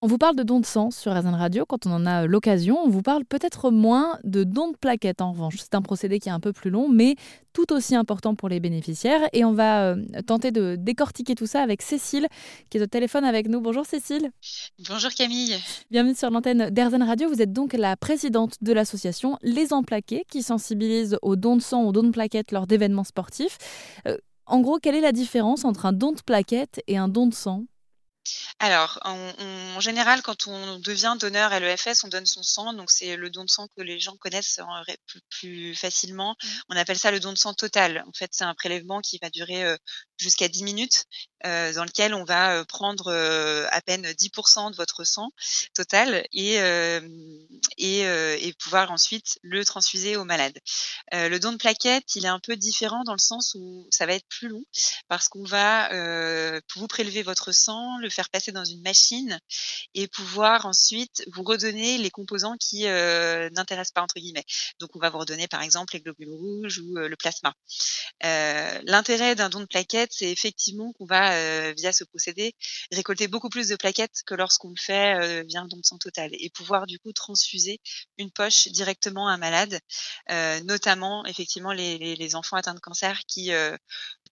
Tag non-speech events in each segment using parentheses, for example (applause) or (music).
On vous parle de dons de sang sur RZN Radio quand on en a l'occasion. On vous parle peut-être moins de dons de plaquettes en revanche. C'est un procédé qui est un peu plus long, mais tout aussi important pour les bénéficiaires. Et on va euh, tenter de décortiquer tout ça avec Cécile, qui est au téléphone avec nous. Bonjour Cécile. Bonjour Camille. Bienvenue sur l'antenne d'RZN Radio. Vous êtes donc la présidente de l'association Les Emplaqués, qui sensibilise aux dons de sang, aux dons de plaquettes lors d'événements sportifs. Euh, en gros, quelle est la différence entre un don de plaquettes et un don de sang? Alors, en, général, quand on devient donneur à l'EFS, on donne son sang. Donc, c'est le don de sang que les gens connaissent plus, facilement. Mmh. On appelle ça le don de sang total. En fait, c'est un prélèvement qui va durer euh, jusqu'à 10 minutes, euh, dans lequel on va euh, prendre à peine 10% de votre sang total et, et, et, pouvoir ensuite le transfuser aux malades. le don de plaquettes, il est un peu différent dans le sens où ça va être plus long parce qu'on va vous prélever votre sang, le faire passer dans une machine et pouvoir ensuite vous redonner les composants qui euh, n'intéressent pas entre guillemets. Donc on va vous redonner par exemple les globules rouges ou euh, le plasma. Euh, l'intérêt d'un don de plaquettes, c'est effectivement qu'on va via ce procédé récolter beaucoup plus de plaquettes que lorsqu'on le fait via un don de sang total et pouvoir du coup transfuser une poche directement à un malade, notamment effectivement les, les, enfants atteints de cancer qui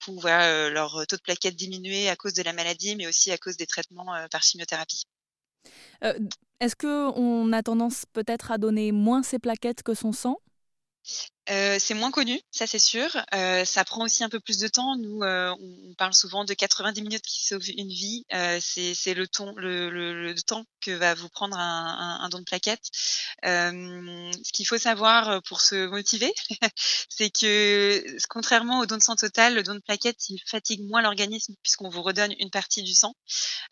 pour leur taux de plaquettes diminuer à cause de la maladie, mais aussi à cause des traitements par chimiothérapie. Est-ce qu'on a tendance peut-être à donner moins ses plaquettes que son sang? Euh, c'est moins connu, ça c'est sûr. Euh, ça prend aussi un peu plus de temps. Nous, euh, on, parle souvent de 90 minutes qui sauvent une vie. c'est le, le, temps que va vous prendre un, don de plaquettes. ce qu'il faut savoir pour se motiver, (laughs) c'est que contrairement au don de sang total, le don de plaquettes, il fatigue moins l'organisme puisqu'on vous redonne une partie du sang.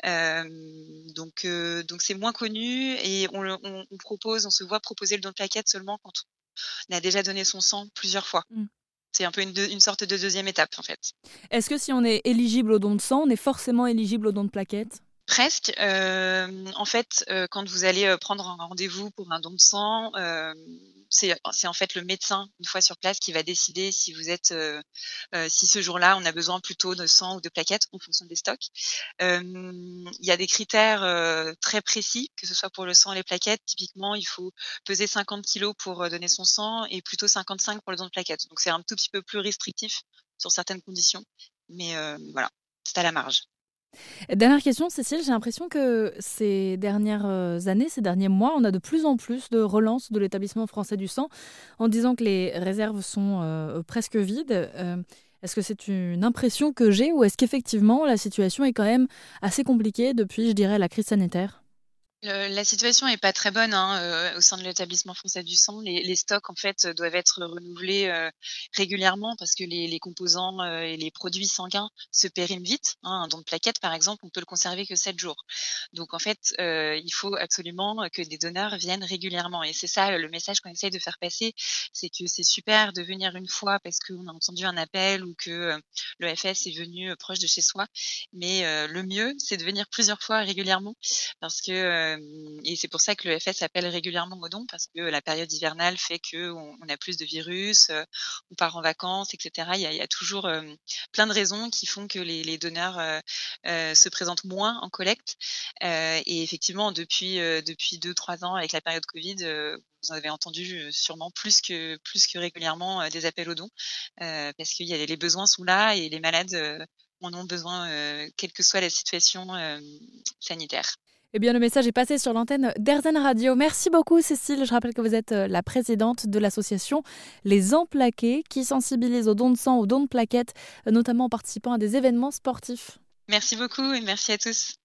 donc, donc c'est moins connu et on, on, on, propose, on se voit proposer le don de plaquettes seulement quand on a déjà donné son sang plusieurs fois. Mmh. C'est un peu une, sorte de deuxième étape en fait. Est-ce que si on est éligible au don de sang, on est forcément éligible au don de plaquettes? Presque. Euh, en fait, euh, quand vous allez euh, prendre un rendez-vous pour un don de sang, c'est en fait le médecin une fois sur place qui va décider si vous êtes euh, euh, si ce jour-là on a besoin plutôt de sang ou de plaquettes en fonction des stocks. il y a des critères euh, très précis que ce soit pour le sang et les plaquettes. Typiquement, il faut peser 50 kg pour donner son sang et plutôt 55 pour le don de plaquettes. Donc c'est un tout petit peu plus restrictif sur certaines conditions, mais voilà, c'est à la marge. Dernière question, Cécile, j'ai l'impression que ces dernières euh, années, ces derniers mois, on a de plus en plus de relance de l'établissement français du sang en disant que les réserves sont euh, presque vides. Euh, est-ce que c'est une impression que j'ai ou est-ce qu'effectivement la situation est quand même assez compliquée depuis, je dirais, la crise sanitaire? La situation est pas très bonne hein, euh, au sein de l'établissement français du sang. Les, stocks en fait doivent être renouvelés euh, régulièrement parce que les, composants euh, et les produits sanguins se périment vite. Hein. Un don de plaquettes par exemple, on peut le conserver que 7 jours. Donc en fait, il faut absolument que des donneurs viennent régulièrement. Et c'est ça le message qu'on essaye de faire passer, c'est que c'est super de venir une fois parce qu'on a entendu un appel ou que l'EFS est venu proche de chez soi. Mais le mieux, c'est de venir plusieurs fois régulièrement parce que euh, et c'est pour ça que le FS appelle régulièrement au don parce que la période hivernale fait que on, a plus de virus, euh, on part en vacances, etc. Il y a, toujours euh, plein de raisons qui font que les, donneurs se présentent moins en collecte. et effectivement, depuis depuis deux trois ans avec la période Covid, vous en avez entendu sûrement plus que plus que régulièrement des appels aux dons parce qu'il y a les besoins sont là et les malades en ont besoin, quelle que soit la situation sanitaire. Eh bien, le message est passé sur l'antenne d'Erzen Radio. Merci beaucoup, Cécile. Je rappelle que vous êtes euh, la présidente de l'association Les Emplaqués, qui sensibilise aux dons de sang, aux dons de plaquettes, notamment en participant à des événements sportifs. Merci beaucoup et merci à tous.